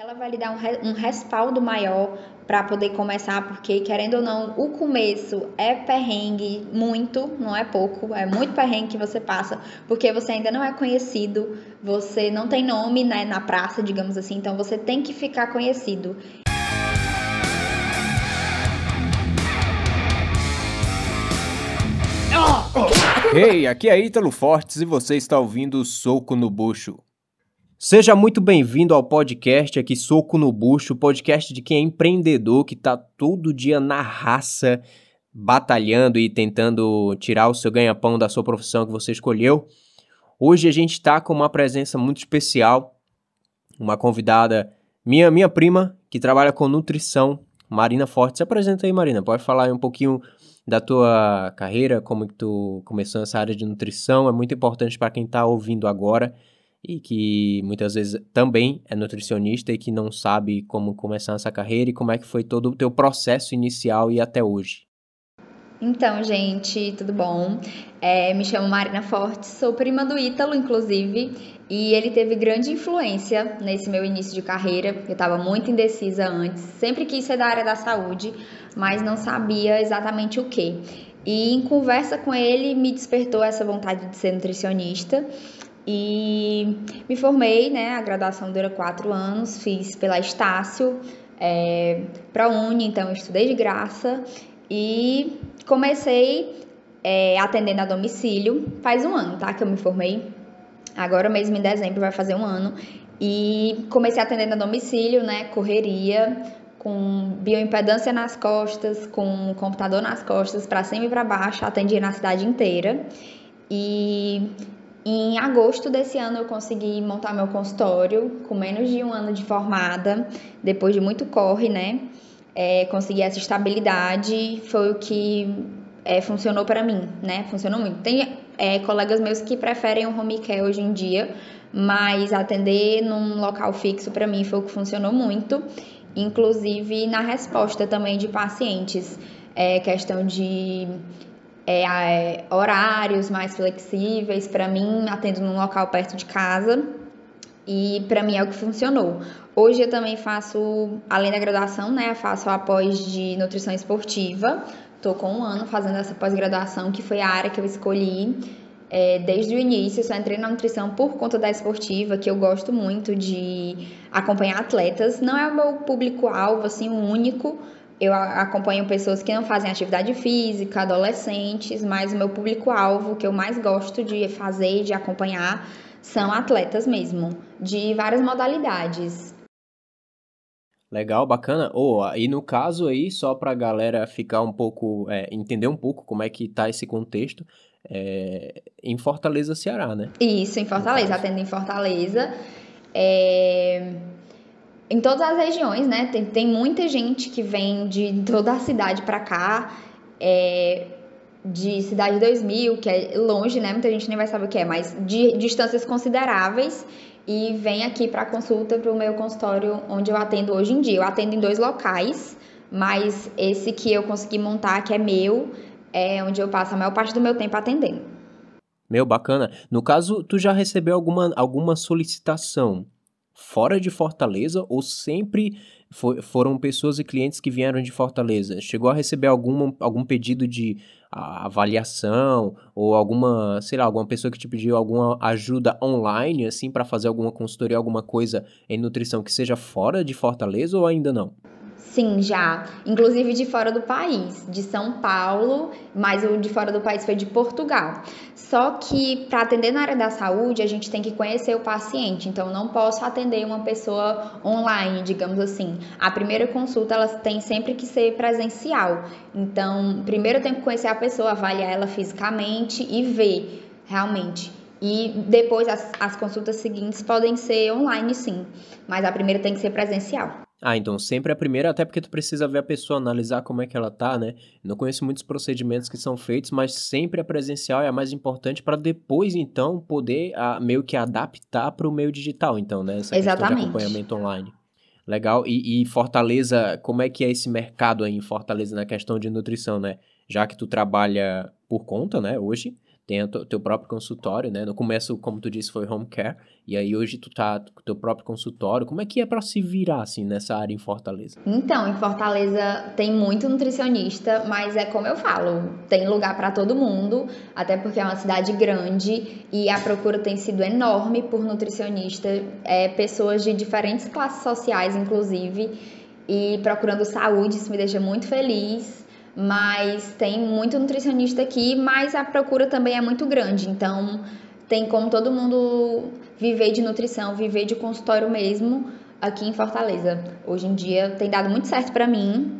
ela vai lhe dar um, um respaldo maior para poder começar, porque querendo ou não, o começo é perrengue, muito, não é pouco, é muito perrengue que você passa, porque você ainda não é conhecido, você não tem nome né, na praça, digamos assim, então você tem que ficar conhecido. Hey, aqui é Ítalo Fortes e você está ouvindo Soco no Bucho. Seja muito bem-vindo ao podcast aqui Soco no Bucho, podcast de quem é empreendedor, que está todo dia na raça, batalhando e tentando tirar o seu ganha-pão da sua profissão que você escolheu. Hoje a gente está com uma presença muito especial, uma convidada, minha, minha prima, que trabalha com nutrição, Marina Forte. Se apresenta aí, Marina, pode falar aí um pouquinho da tua carreira, como que tu começou essa área de nutrição, é muito importante para quem está ouvindo agora e que muitas vezes também é nutricionista e que não sabe como começar essa carreira e como é que foi todo o teu processo inicial e até hoje. Então, gente, tudo bom? É, me chamo Marina Forte, sou prima do Ítalo, inclusive, e ele teve grande influência nesse meu início de carreira. Eu estava muito indecisa antes, sempre quis ser da área da saúde, mas não sabia exatamente o que. E em conversa com ele, me despertou essa vontade de ser nutricionista. E me formei, né? A graduação dura quatro anos, fiz pela Estácio, é, para Uni, então estudei de graça e comecei é, atendendo a domicílio faz um ano, tá? Que eu me formei. Agora mesmo em dezembro vai fazer um ano. E comecei atendendo a domicílio, né? Correria, com bioimpedância nas costas, com computador nas costas, para cima e para baixo, atendia na cidade inteira. E em agosto desse ano eu consegui montar meu consultório com menos de um ano de formada, depois de muito corre, né? É, consegui essa estabilidade, foi o que é, funcionou para mim, né? Funcionou muito. Tem é, colegas meus que preferem o home care hoje em dia, mas atender num local fixo para mim foi o que funcionou muito, inclusive na resposta também de pacientes, é, questão de é, é, horários mais flexíveis. Para mim, atendo num local perto de casa e para mim é o que funcionou. Hoje eu também faço, além da graduação, né, faço a pós de nutrição esportiva. Tô com um ano fazendo essa pós-graduação, que foi a área que eu escolhi é, desde o início. Eu só entrei na nutrição por conta da esportiva, que eu gosto muito de acompanhar atletas. Não é o meu público-alvo, assim, o único, eu acompanho pessoas que não fazem atividade física, adolescentes, mas o meu público-alvo que eu mais gosto de fazer, de acompanhar, são atletas mesmo, de várias modalidades. Legal, bacana. Oh, e no caso aí, só para a galera ficar um pouco, é, entender um pouco como é que tá esse contexto, é, em Fortaleza, Ceará, né? Isso, em Fortaleza, atendo em Fortaleza. É em todas as regiões, né? Tem, tem muita gente que vem de toda a cidade para cá, é, de Cidade 2000, que é longe, né? Muita gente nem vai saber o que é, mas de, distâncias consideráveis e vem aqui para consulta para o meu consultório onde eu atendo hoje em dia. Eu atendo em dois locais, mas esse que eu consegui montar, que é meu, é onde eu passo a maior parte do meu tempo atendendo. Meu, bacana. No caso, tu já recebeu alguma, alguma solicitação fora de Fortaleza ou sempre for, foram pessoas e clientes que vieram de Fortaleza? Chegou a receber alguma, algum pedido de avaliação ou alguma, sei lá, alguma pessoa que te pediu alguma ajuda online, assim, para fazer alguma consultoria, alguma coisa em nutrição que seja fora de Fortaleza ou ainda não? Sim, já. Inclusive de fora do país, de São Paulo, mas o de fora do país foi de Portugal. Só que para atender na área da saúde, a gente tem que conhecer o paciente. Então, não posso atender uma pessoa online, digamos assim. A primeira consulta, ela tem sempre que ser presencial. Então, primeiro eu tenho que conhecer a pessoa, avaliar ela fisicamente e ver realmente. E depois as, as consultas seguintes podem ser online, sim. Mas a primeira tem que ser presencial. Ah, então sempre a primeira, até porque tu precisa ver a pessoa, analisar como é que ela tá, né? Não conheço muitos procedimentos que são feitos, mas sempre a presencial é a mais importante para depois, então, poder a, meio que adaptar para o meio digital, então, né? Essa Exatamente. de acompanhamento online. Legal. E, e, Fortaleza, como é que é esse mercado aí em Fortaleza na questão de nutrição, né? Já que tu trabalha por conta, né, hoje, tem o teu próprio consultório, né? No começo, como tu disse, foi home care, e aí hoje tu tá com o teu próprio consultório. Como é que é para se virar, assim, nessa área em Fortaleza? Então, em Fortaleza tem muito nutricionista, mas é como eu falo, tem lugar para todo mundo, até porque é uma cidade grande e a procura tem sido enorme por nutricionista, é, pessoas de diferentes classes sociais, inclusive, e procurando saúde, isso me deixa muito feliz mas tem muito nutricionista aqui, mas a procura também é muito grande, então tem como todo mundo viver de nutrição, viver de consultório mesmo aqui em Fortaleza. Hoje em dia tem dado muito certo para mim,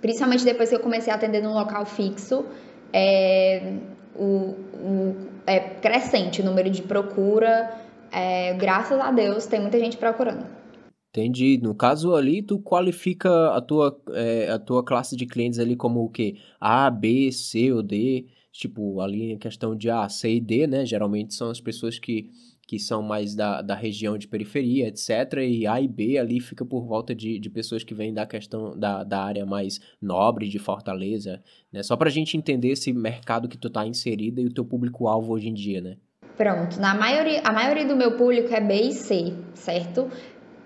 principalmente depois que eu comecei a atender num local fixo, é, o, o, é crescente o número de procura, é, graças a Deus tem muita gente procurando. Entendi. No caso ali, tu qualifica a tua, é, a tua classe de clientes ali como o quê? A, B, C ou D. Tipo, ali em questão de A, C e D, né? Geralmente são as pessoas que, que são mais da, da região de periferia, etc. E A e B ali fica por volta de, de pessoas que vêm da questão da, da área mais nobre de Fortaleza, né? Só pra gente entender esse mercado que tu tá inserida e o teu público-alvo hoje em dia, né? Pronto, na maioria, a maioria do meu público é B e C, certo?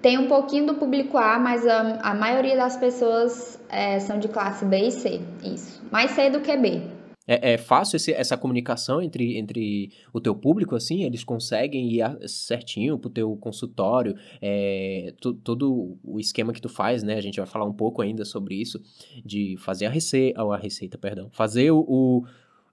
Tem um pouquinho do público A, mas a, a maioria das pessoas é, são de classe B e C. Isso. Mais C do que B. É, é fácil esse, essa comunicação entre, entre o teu público, assim? Eles conseguem ir certinho pro teu consultório, é, tu, todo o esquema que tu faz, né? A gente vai falar um pouco ainda sobre isso, de fazer a receita, a receita, perdão, fazer o, o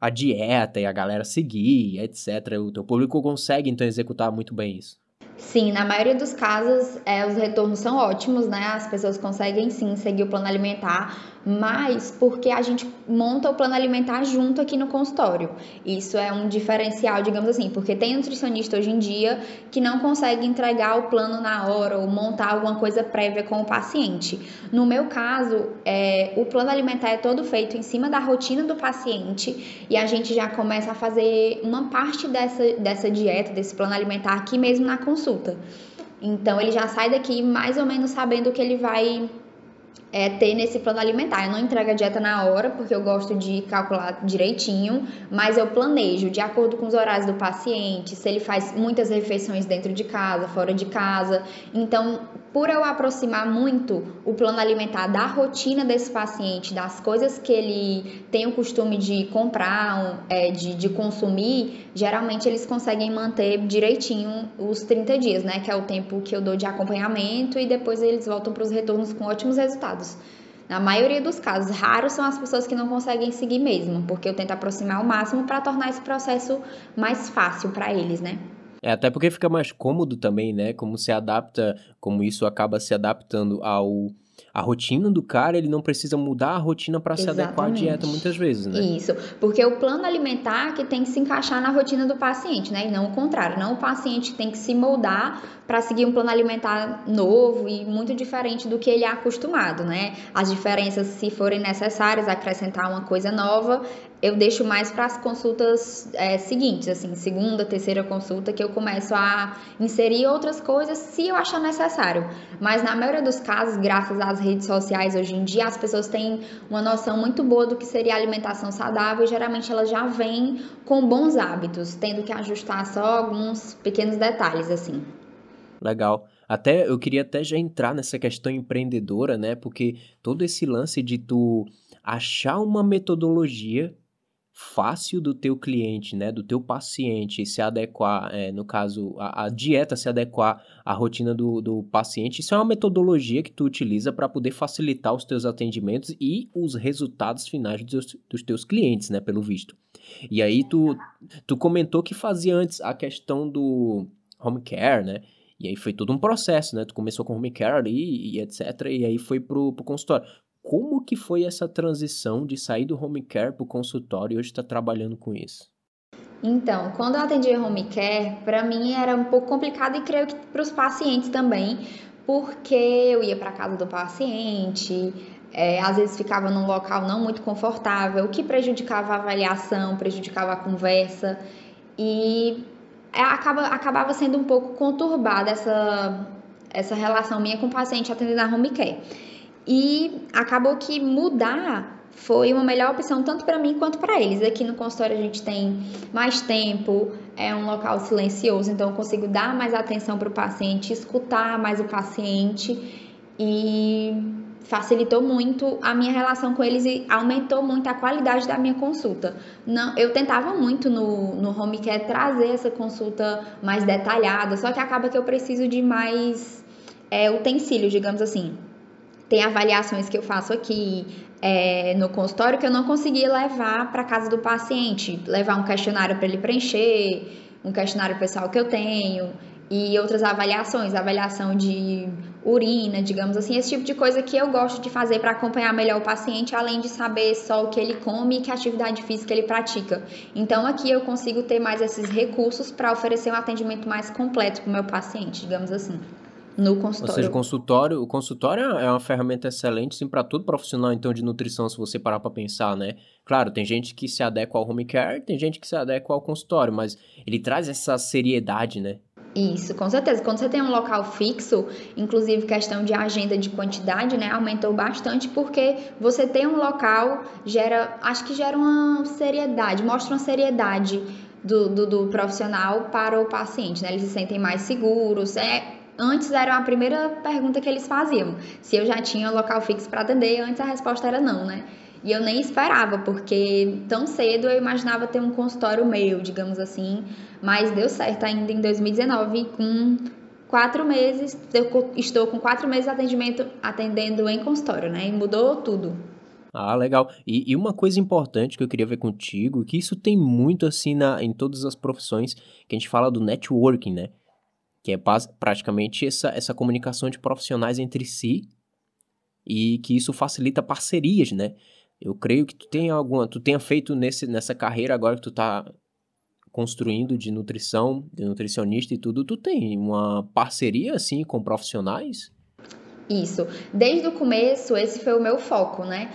a dieta e a galera seguir, etc. O teu público consegue, então, executar muito bem isso. Sim, na maioria dos casos, é, os retornos são ótimos, né? As pessoas conseguem sim seguir o plano alimentar, mas porque a gente monta o plano alimentar junto aqui no consultório. Isso é um diferencial, digamos assim, porque tem nutricionista hoje em dia que não consegue entregar o plano na hora ou montar alguma coisa prévia com o paciente. No meu caso, é, o plano alimentar é todo feito em cima da rotina do paciente e a gente já começa a fazer uma parte dessa, dessa dieta, desse plano alimentar aqui mesmo na consulta. Então ele já sai daqui mais ou menos sabendo o que ele vai é, ter nesse plano alimentar. Eu não entrego a dieta na hora, porque eu gosto de calcular direitinho, mas eu planejo de acordo com os horários do paciente, se ele faz muitas refeições dentro de casa, fora de casa. Então, por eu aproximar muito o plano alimentar da rotina desse paciente, das coisas que ele tem o costume de comprar, é, de, de consumir, geralmente eles conseguem manter direitinho os 30 dias, né? Que é o tempo que eu dou de acompanhamento e depois eles voltam para os retornos com ótimos resultados. Na maioria dos casos, raros são as pessoas que não conseguem seguir mesmo, porque eu tento aproximar ao máximo para tornar esse processo mais fácil para eles, né? É, até porque fica mais cômodo também, né? Como se adapta, como isso acaba se adaptando ao a rotina do cara, ele não precisa mudar a rotina para se adequar à dieta muitas vezes, né? Isso, porque o plano alimentar que tem que se encaixar na rotina do paciente, né? E não o contrário, não o paciente tem que se moldar para seguir um plano alimentar novo e muito diferente do que ele é acostumado, né? As diferenças, se forem necessárias, acrescentar uma coisa nova, eu deixo mais para as consultas é, seguintes, assim, segunda, terceira consulta, que eu começo a inserir outras coisas se eu achar necessário. Mas na maioria dos casos, graças às redes sociais hoje em dia, as pessoas têm uma noção muito boa do que seria alimentação saudável e geralmente elas já vêm com bons hábitos, tendo que ajustar só alguns pequenos detalhes, assim. Legal. Até eu queria até já entrar nessa questão empreendedora, né? Porque todo esse lance de tu achar uma metodologia fácil do teu cliente, né, do teu paciente se adequar, é, no caso, a, a, dieta se adequar à rotina do, do paciente, isso é uma metodologia que tu utiliza para poder facilitar os teus atendimentos e os resultados finais dos, dos teus clientes, né, pelo visto. E aí tu, tu comentou que fazia antes a questão do home care, né, e aí foi todo um processo, né? Tu começou com home care ali e etc. E aí foi pro, pro consultório. Como que foi essa transição de sair do home care para o consultório e hoje está trabalhando com isso? Então, quando eu atendia home care, para mim era um pouco complicado e creio que para os pacientes também, porque eu ia para casa do paciente, é, às vezes ficava num local não muito confortável, o que prejudicava a avaliação, prejudicava a conversa e é, acaba, acabava sendo um pouco conturbada essa, essa relação minha com o paciente atendendo a home care. E acabou que mudar foi uma melhor opção tanto para mim quanto para eles. Aqui no consultório a gente tem mais tempo, é um local silencioso, então eu consigo dar mais atenção para o paciente, escutar mais o paciente e facilitou muito a minha relação com eles e aumentou muito a qualidade da minha consulta. Não, eu tentava muito no, no home care trazer essa consulta mais detalhada, só que acaba que eu preciso de mais é, utensílio, digamos assim. Tem avaliações que eu faço aqui é, no consultório que eu não conseguia levar para casa do paciente, levar um questionário para ele preencher, um questionário pessoal que eu tenho e outras avaliações, avaliação de urina, digamos assim, esse tipo de coisa que eu gosto de fazer para acompanhar melhor o paciente, além de saber só o que ele come e que atividade física ele pratica. Então aqui eu consigo ter mais esses recursos para oferecer um atendimento mais completo para o meu paciente, digamos assim no consultório. Ou seja, o consultório, o consultório é uma ferramenta excelente sim para todo profissional então de nutrição, se você parar para pensar, né? Claro, tem gente que se adequa ao home care, tem gente que se adequa ao consultório, mas ele traz essa seriedade, né? Isso, com certeza. Quando você tem um local fixo, inclusive questão de agenda de quantidade, né, aumentou bastante porque você tem um local gera, acho que gera uma seriedade, mostra uma seriedade do, do, do profissional para o paciente, né? Eles se sentem mais seguros. É, Antes era a primeira pergunta que eles faziam, se eu já tinha local fixo para atender, antes a resposta era não, né? E eu nem esperava, porque tão cedo eu imaginava ter um consultório meu, digamos assim, mas deu certo ainda em 2019, com quatro meses, eu estou com quatro meses de atendimento atendendo em consultório, né? E mudou tudo. Ah, legal. E, e, uma coisa importante que eu queria ver contigo, que isso tem muito assim na, em todas as profissões, que a gente fala do networking, né? Que é praticamente essa, essa comunicação de profissionais entre si e que isso facilita parcerias, né? Eu creio que tu tenha alguma, tu tenha feito nesse, nessa carreira agora que tu tá construindo de nutrição, de nutricionista e tudo, tu tem uma parceria assim com profissionais? Isso. Desde o começo, esse foi o meu foco, né?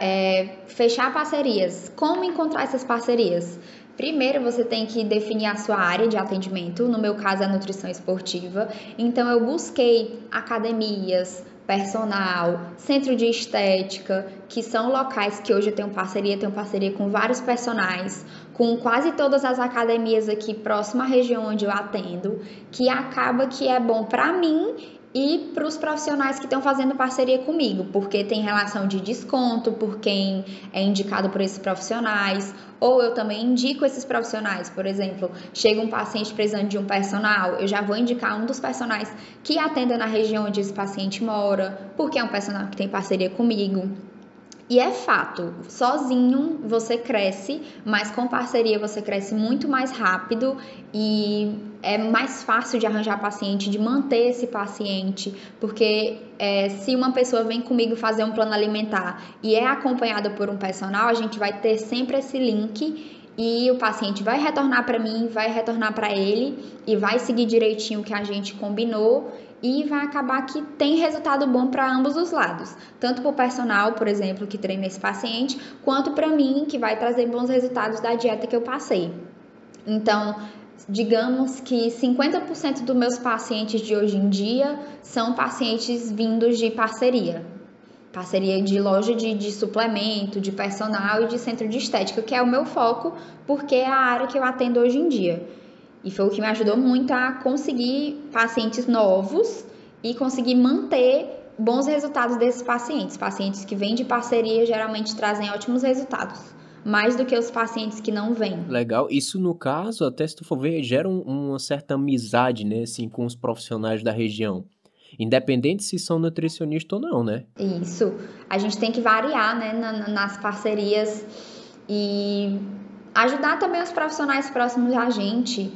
É, fechar parcerias. Como encontrar essas parcerias? Primeiro você tem que definir a sua área de atendimento, no meu caso é a nutrição esportiva. Então eu busquei academias, personal, centro de estética, que são locais que hoje eu tenho parceria, tenho parceria com vários personagens, com quase todas as academias aqui próxima à região onde eu atendo, que acaba que é bom para mim e para os profissionais que estão fazendo parceria comigo, porque tem relação de desconto por quem é indicado por esses profissionais, ou eu também indico esses profissionais, por exemplo, chega um paciente precisando de um personal, eu já vou indicar um dos personagens que atenda na região onde esse paciente mora, porque é um personal que tem parceria comigo. E é fato, sozinho você cresce, mas com parceria você cresce muito mais rápido e é mais fácil de arranjar paciente, de manter esse paciente, porque é, se uma pessoa vem comigo fazer um plano alimentar e é acompanhada por um personal, a gente vai ter sempre esse link e o paciente vai retornar para mim, vai retornar para ele e vai seguir direitinho o que a gente combinou e vai acabar que tem resultado bom para ambos os lados, tanto para o personal, por exemplo, que treina esse paciente, quanto para mim, que vai trazer bons resultados da dieta que eu passei. Então, digamos que 50% dos meus pacientes de hoje em dia são pacientes vindos de parceria. Parceria de loja de, de suplemento, de personal e de centro de estética, que é o meu foco, porque é a área que eu atendo hoje em dia. E foi o que me ajudou muito a conseguir pacientes novos e conseguir manter bons resultados desses pacientes. Pacientes que vêm de parceria geralmente trazem ótimos resultados, mais do que os pacientes que não vêm. Legal. Isso, no caso, até se tu for ver, gera um, uma certa amizade, né, assim, com os profissionais da região. Independente se são nutricionistas ou não, né? Isso. A gente tem que variar, né, nas parcerias e ajudar também os profissionais próximos a gente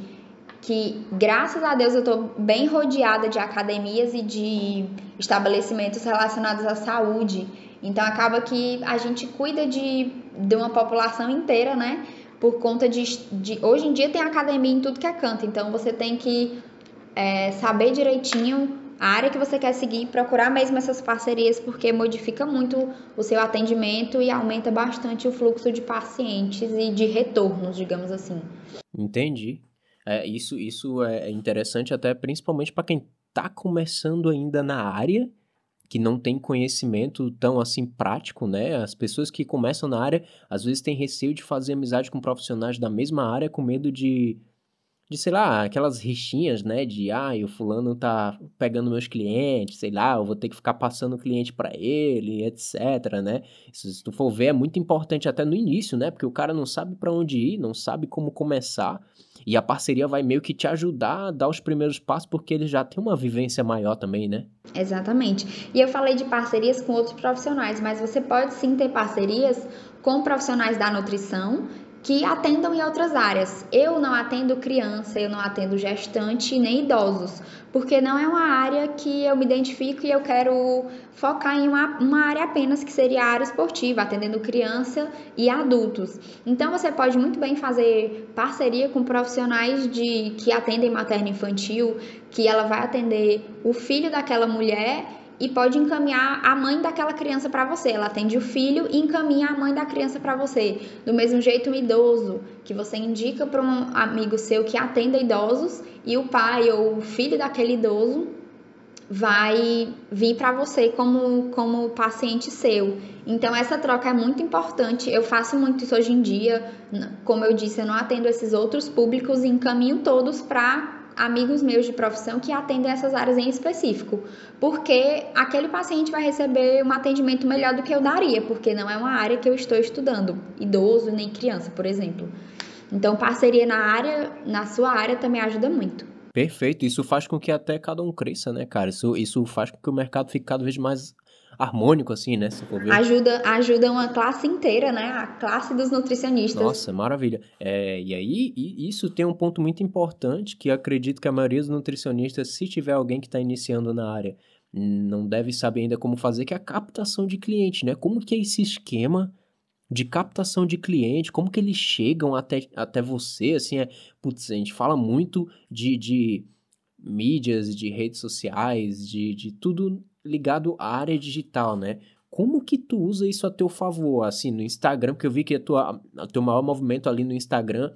que graças a Deus eu estou bem rodeada de academias e de estabelecimentos relacionados à saúde. Então acaba que a gente cuida de, de uma população inteira, né? Por conta de, de Hoje em dia tem academia em tudo que é canto, então você tem que é, saber direitinho a área que você quer seguir, procurar mesmo essas parcerias, porque modifica muito o seu atendimento e aumenta bastante o fluxo de pacientes e de retornos, digamos assim. Entendi. É, isso, isso é interessante até principalmente para quem está começando ainda na área que não tem conhecimento tão assim prático, né? As pessoas que começam na área às vezes têm receio de fazer amizade com profissionais da mesma área com medo de de, sei lá, aquelas rixinhas, né, de, ah, o fulano tá pegando meus clientes, sei lá, eu vou ter que ficar passando o cliente para ele, etc, né? Isso, se tu for ver, é muito importante até no início, né? Porque o cara não sabe para onde ir, não sabe como começar, e a parceria vai meio que te ajudar a dar os primeiros passos, porque ele já tem uma vivência maior também, né? Exatamente. E eu falei de parcerias com outros profissionais, mas você pode sim ter parcerias com profissionais da nutrição que atendam em outras áreas. Eu não atendo criança, eu não atendo gestante nem idosos, porque não é uma área que eu me identifico e eu quero focar em uma, uma área apenas que seria a área esportiva, atendendo criança e adultos. Então você pode muito bem fazer parceria com profissionais de que atendem materno infantil, que ela vai atender o filho daquela mulher e pode encaminhar a mãe daquela criança para você. Ela atende o filho e encaminha a mãe da criança para você. Do mesmo jeito, um idoso, que você indica para um amigo seu que atenda idosos e o pai ou o filho daquele idoso vai vir para você como, como paciente seu. Então, essa troca é muito importante. Eu faço muito isso hoje em dia. Como eu disse, eu não atendo esses outros públicos e encaminho todos para amigos meus de profissão que atendem essas áreas em específico, porque aquele paciente vai receber um atendimento melhor do que eu daria, porque não é uma área que eu estou estudando, idoso nem criança, por exemplo. Então, parceria na área, na sua área também ajuda muito. Perfeito, isso faz com que até cada um cresça, né, cara? Isso, isso faz com que o mercado fique cada vez mais harmônico, assim, né? Se for ver. Ajuda, ajuda uma classe inteira, né? A classe dos nutricionistas. Nossa, maravilha. É, e aí, e isso tem um ponto muito importante que acredito que a maioria dos nutricionistas, se tiver alguém que está iniciando na área, não deve saber ainda como fazer, que é a captação de cliente, né? Como que é esse esquema de captação de cliente, como que eles chegam até, até você, assim, é, putz, a gente fala muito de, de mídias, de redes sociais, de, de tudo ligado à área digital, né? Como que tu usa isso a teu favor, assim, no Instagram, porque eu vi que a teu maior movimento ali no Instagram,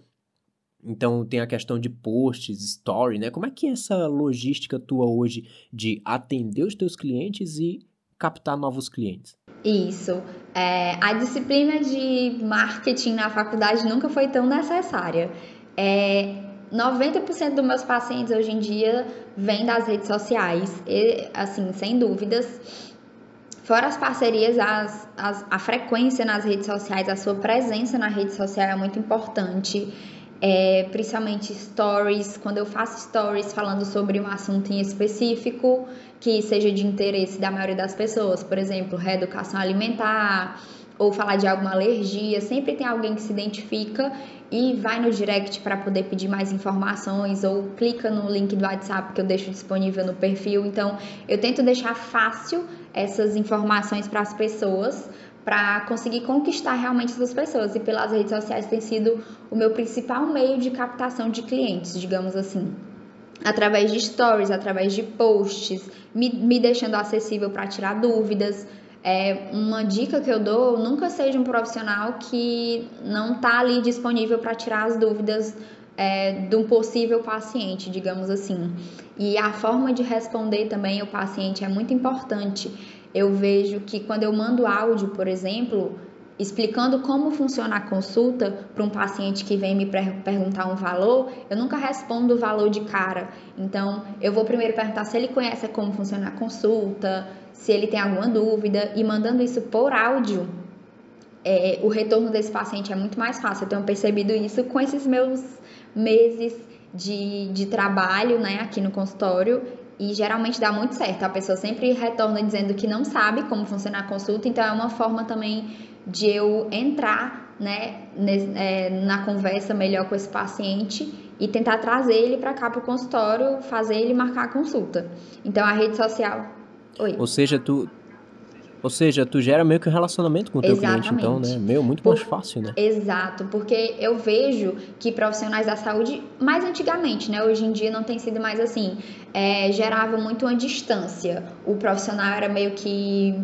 então tem a questão de posts, story, né? Como é que é essa logística tua hoje de atender os teus clientes e captar novos clientes? Isso. É, a disciplina de marketing na faculdade nunca foi tão necessária. É, 90% dos meus pacientes hoje em dia vêm das redes sociais, e, assim, sem dúvidas. Fora as parcerias, as, as, a frequência nas redes sociais, a sua presença na rede social é muito importante. É, principalmente stories, quando eu faço stories falando sobre um assunto em específico que seja de interesse da maioria das pessoas, por exemplo, reeducação alimentar, ou falar de alguma alergia, sempre tem alguém que se identifica e vai no direct para poder pedir mais informações ou clica no link do WhatsApp que eu deixo disponível no perfil. Então, eu tento deixar fácil essas informações para as pessoas para conseguir conquistar realmente essas pessoas e pelas redes sociais tem sido o meu principal meio de captação de clientes, digamos assim através de stories, através de posts, me, me deixando acessível para tirar dúvidas, é, uma dica que eu dou, nunca seja um profissional que não está ali disponível para tirar as dúvidas é, de um possível paciente, digamos assim. E a forma de responder também o paciente é muito importante. Eu vejo que quando eu mando áudio, por exemplo, explicando como funciona a consulta para um paciente que vem me perguntar um valor, eu nunca respondo o valor de cara. Então, eu vou primeiro perguntar se ele conhece como funciona a consulta, se ele tem alguma dúvida e mandando isso por áudio, é, o retorno desse paciente é muito mais fácil. Eu tenho percebido isso com esses meus meses de, de trabalho né, aqui no consultório e geralmente dá muito certo. A pessoa sempre retorna dizendo que não sabe como funciona a consulta, então é uma forma também de eu entrar né, é, na conversa melhor com esse paciente e tentar trazer ele para cá para o consultório, fazer ele marcar a consulta. Então a rede social Oi. Ou seja, tu, ou seja, tu gera meio que um relacionamento com o teu Exatamente. cliente, então, né? Meu, muito Por, mais fácil, né? Exato, porque eu vejo que profissionais da saúde, mais antigamente, né? Hoje em dia não tem sido mais assim, é, gerava muito uma distância. O profissional era meio que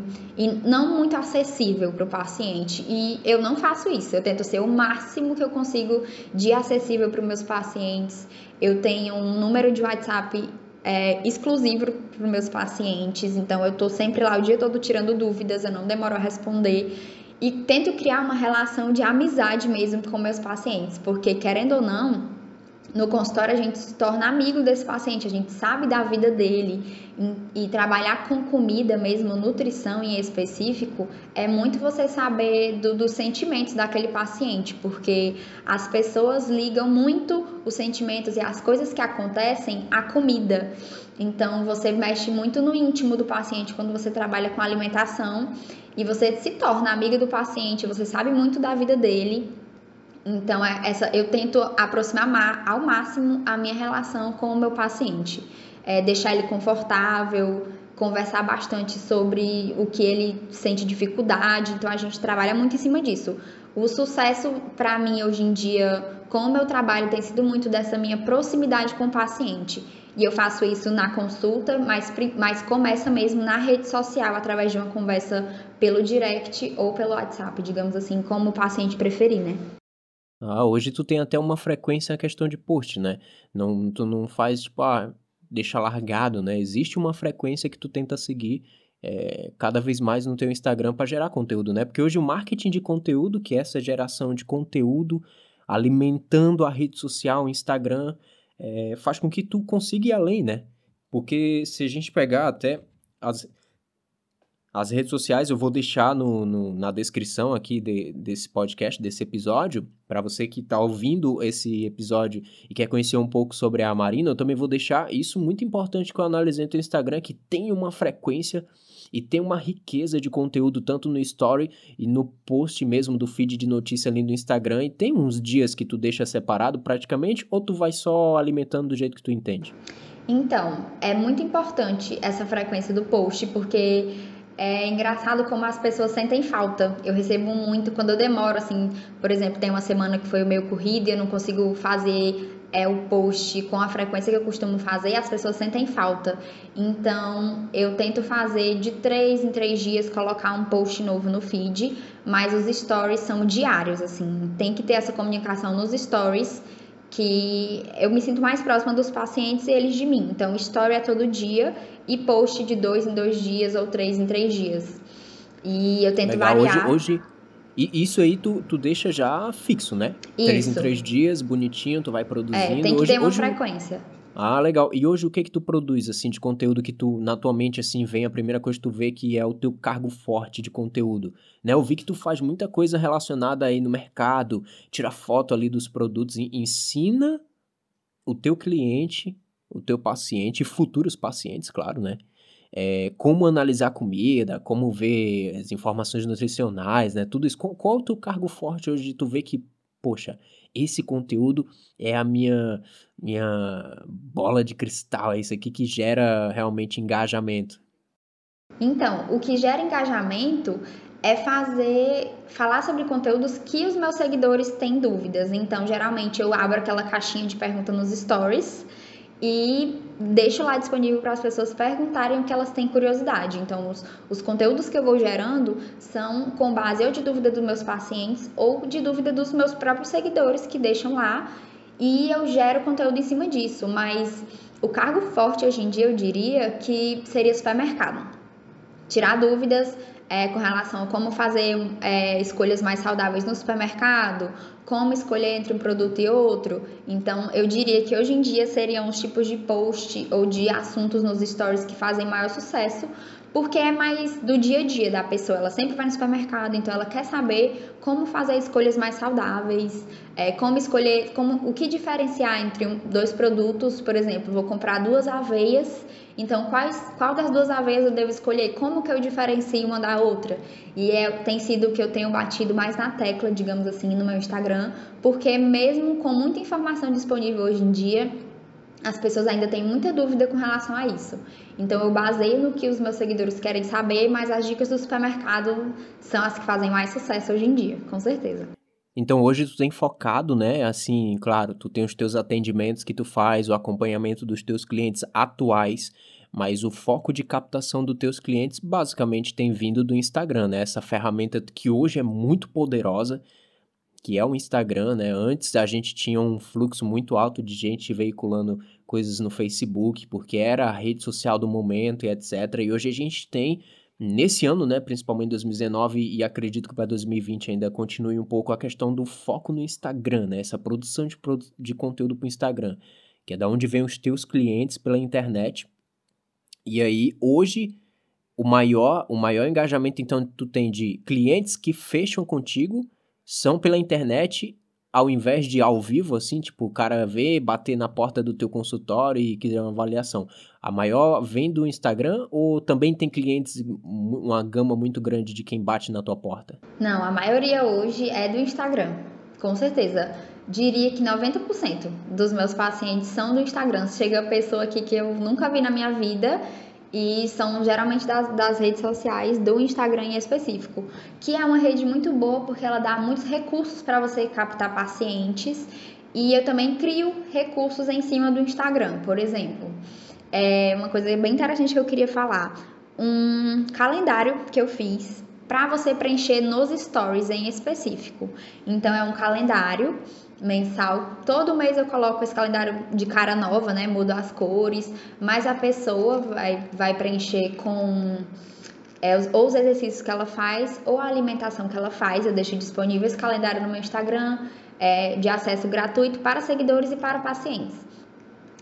não muito acessível para o paciente. E eu não faço isso, eu tento ser o máximo que eu consigo de acessível para os meus pacientes. Eu tenho um número de WhatsApp é, exclusivo para os meus pacientes. Então, eu estou sempre lá o dia todo tirando dúvidas, eu não demoro a responder. E tento criar uma relação de amizade mesmo com meus pacientes, porque querendo ou não, no consultório a gente se torna amigo desse paciente, a gente sabe da vida dele e, trabalhar com comida mesmo, nutrição em específico, é muito você saber do, dos sentimentos daquele paciente, porque as pessoas ligam muito os sentimentos e as coisas que acontecem à comida. Então você mexe muito no íntimo do paciente quando você trabalha com alimentação e você se torna amiga do paciente, você sabe muito da vida dele então, é essa, eu tento aproximar ao máximo a minha relação com o meu paciente, é, deixar ele confortável, conversar bastante sobre o que ele sente dificuldade. Então, a gente trabalha muito em cima disso. O sucesso para mim hoje em dia com o meu trabalho tem sido muito dessa minha proximidade com o paciente. E eu faço isso na consulta, mas, mas começa mesmo na rede social, através de uma conversa pelo direct ou pelo WhatsApp, digamos assim, como o paciente preferir, né? Ah, hoje tu tem até uma frequência a questão de post, né? Não, tu não faz, tipo, ah, deixa largado, né? Existe uma frequência que tu tenta seguir é, cada vez mais no teu Instagram para gerar conteúdo, né? Porque hoje o marketing de conteúdo, que é essa geração de conteúdo alimentando a rede social, o Instagram, é, faz com que tu consiga ir além, né? Porque se a gente pegar até as, as redes sociais eu vou deixar no, no na descrição aqui de, desse podcast, desse episódio, para você que está ouvindo esse episódio e quer conhecer um pouco sobre a Marina, eu também vou deixar isso muito importante que eu analisei no Instagram, que tem uma frequência e tem uma riqueza de conteúdo tanto no story e no post mesmo do feed de notícia ali no Instagram. E tem uns dias que tu deixa separado praticamente ou tu vai só alimentando do jeito que tu entende? Então, é muito importante essa frequência do post, porque é engraçado como as pessoas sentem falta. Eu recebo muito quando eu demoro, assim, por exemplo, tem uma semana que foi o meu corrido e eu não consigo fazer é, o post com a frequência que eu costumo fazer as pessoas sentem falta. Então, eu tento fazer de três em três dias, colocar um post novo no feed, mas os stories são diários, assim, tem que ter essa comunicação nos stories que eu me sinto mais próxima dos pacientes e eles de mim. Então, story é todo dia e post de dois em dois dias ou três em três dias. E eu tento Legal. variar. Hoje, hoje, e isso aí tu, tu deixa já fixo, né? Isso. Três em três dias, bonitinho, tu vai produzindo. É, tem que hoje, ter uma hoje, frequência. Ah, legal. E hoje o que que tu produz, assim, de conteúdo que tu, na tua mente, assim, vem a primeira coisa que tu vê que é o teu cargo forte de conteúdo, né? Eu vi que tu faz muita coisa relacionada aí no mercado, tira foto ali dos produtos, ensina o teu cliente, o teu paciente futuros pacientes, claro, né? É, como analisar comida, como ver as informações nutricionais, né? Tudo isso. Qual, é o teu cargo forte hoje de tu ver que, poxa, esse conteúdo é a minha minha bola de cristal, é isso aqui que gera realmente engajamento. Então, o que gera engajamento é fazer falar sobre conteúdos que os meus seguidores têm dúvidas. Então, geralmente eu abro aquela caixinha de pergunta nos stories e deixo lá disponível para as pessoas perguntarem o que elas têm curiosidade. Então, os, os conteúdos que eu vou gerando são com base ou de dúvida dos meus pacientes ou de dúvida dos meus próprios seguidores que deixam lá e eu gero conteúdo em cima disso. Mas o cargo forte hoje em dia eu diria que seria supermercado. Tirar dúvidas é, com relação a como fazer é, escolhas mais saudáveis no supermercado, como escolher entre um produto e outro. Então, eu diria que hoje em dia seriam os tipos de post ou de assuntos nos stories que fazem maior sucesso, porque é mais do dia a dia da pessoa. Ela sempre vai no supermercado, então ela quer saber como fazer escolhas mais saudáveis, é, como escolher, como o que diferenciar entre um, dois produtos. Por exemplo, vou comprar duas aveias então, quais, qual das duas aveias eu devo escolher? Como que eu diferencio uma da outra? E é, tem sido o que eu tenho batido mais na tecla, digamos assim, no meu Instagram, porque mesmo com muita informação disponível hoje em dia, as pessoas ainda têm muita dúvida com relação a isso. Então eu baseio no que os meus seguidores querem saber, mas as dicas do supermercado são as que fazem mais sucesso hoje em dia, com certeza. Então hoje tu tem focado, né? Assim, claro, tu tem os teus atendimentos que tu faz, o acompanhamento dos teus clientes atuais, mas o foco de captação dos teus clientes basicamente tem vindo do Instagram, né? Essa ferramenta que hoje é muito poderosa, que é o Instagram, né? Antes a gente tinha um fluxo muito alto de gente veiculando coisas no Facebook, porque era a rede social do momento e etc. E hoje a gente tem nesse ano, né, principalmente 2019 e acredito que para 2020 ainda continue um pouco a questão do foco no Instagram, né, essa produção de, de conteúdo para o Instagram, que é da onde vem os teus clientes pela internet. E aí hoje o maior o maior engajamento então tu tem de clientes que fecham contigo são pela internet ao invés de ao vivo, assim, tipo, o cara ver, bater na porta do teu consultório e quiser uma avaliação, a maior vem do Instagram ou também tem clientes, uma gama muito grande de quem bate na tua porta? Não, a maioria hoje é do Instagram, com certeza. Diria que 90% dos meus pacientes são do Instagram. Chega a pessoa aqui que eu nunca vi na minha vida e são geralmente das, das, redes sociais do Instagram em específico, que é uma rede muito boa porque ela dá muitos recursos para você captar pacientes e eu também crio recursos em cima do Instagram, por exemplo. É uma coisa bem interessante que eu queria falar, um calendário que eu fiz para você preencher nos stories em específico. Então é um calendário mensal. Todo mês eu coloco esse calendário de cara nova, né? Mudo as cores, mas a pessoa vai, vai preencher com é, os, ou os exercícios que ela faz ou a alimentação que ela faz. Eu deixo disponível esse calendário no meu Instagram é, de acesso gratuito para seguidores e para pacientes.